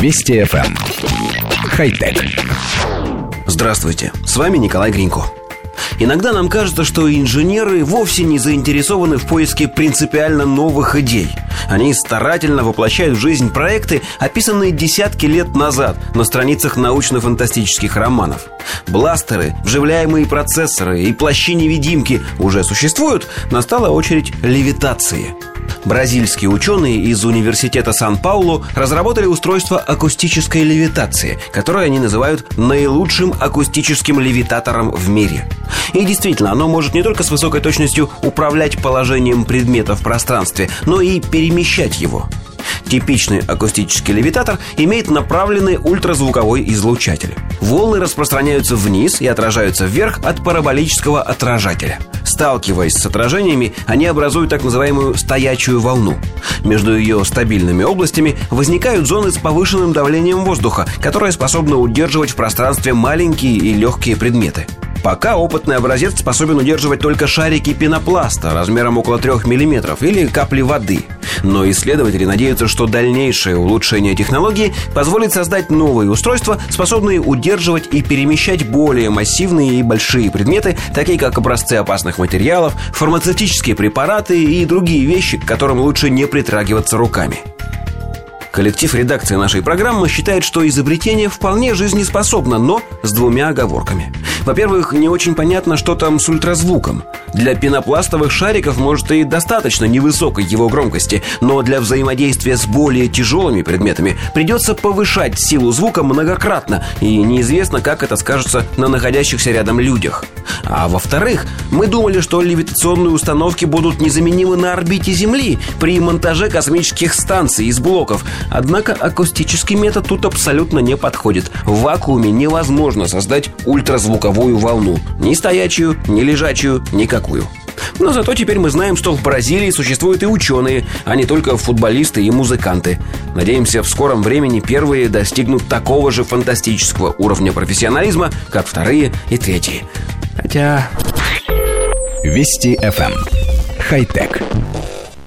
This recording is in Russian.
Вести FM. Эм. Хай-тек. Здравствуйте, с вами Николай Гринько. Иногда нам кажется, что инженеры вовсе не заинтересованы в поиске принципиально новых идей. Они старательно воплощают в жизнь проекты, описанные десятки лет назад на страницах научно-фантастических романов. Бластеры, вживляемые процессоры и плащи-невидимки уже существуют, настала очередь левитации – Бразильские ученые из Университета Сан-Паулу разработали устройство акустической левитации, которое они называют наилучшим акустическим левитатором в мире. И действительно, оно может не только с высокой точностью управлять положением предмета в пространстве, но и перемещать его. Типичный акустический левитатор имеет направленный ультразвуковой излучатель. Волны распространяются вниз и отражаются вверх от параболического отражателя. Сталкиваясь с отражениями, они образуют так называемую стоячую волну. Между ее стабильными областями возникают зоны с повышенным давлением воздуха, которое способно удерживать в пространстве маленькие и легкие предметы. Пока опытный образец способен удерживать только шарики пенопласта размером около 3 мм или капли воды. Но исследователи надеются, что дальнейшее улучшение технологии позволит создать новые устройства, способные удерживать и перемещать более массивные и большие предметы, такие как образцы опасных материалов, фармацевтические препараты и другие вещи, к которым лучше не притрагиваться руками. Коллектив редакции нашей программы считает, что изобретение вполне жизнеспособно, но с двумя оговорками. Во-первых, не очень понятно, что там с ультразвуком. Для пенопластовых шариков может и достаточно невысокой его громкости, но для взаимодействия с более тяжелыми предметами придется повышать силу звука многократно, и неизвестно, как это скажется на находящихся рядом людях. А во-вторых, мы думали, что левитационные установки будут незаменимы на орбите Земли при монтаже космических станций из блоков. Однако акустический метод тут абсолютно не подходит. В вакууме невозможно создать ультразвуковую волну. Ни стоячую, ни лежачую, никакую. Но зато теперь мы знаем, что в Бразилии существуют и ученые, а не только футболисты и музыканты. Надеемся, в скором времени первые достигнут такого же фантастического уровня профессионализма, как вторые и третьи. Хотя... Вести FM. Эм. Хай-тек.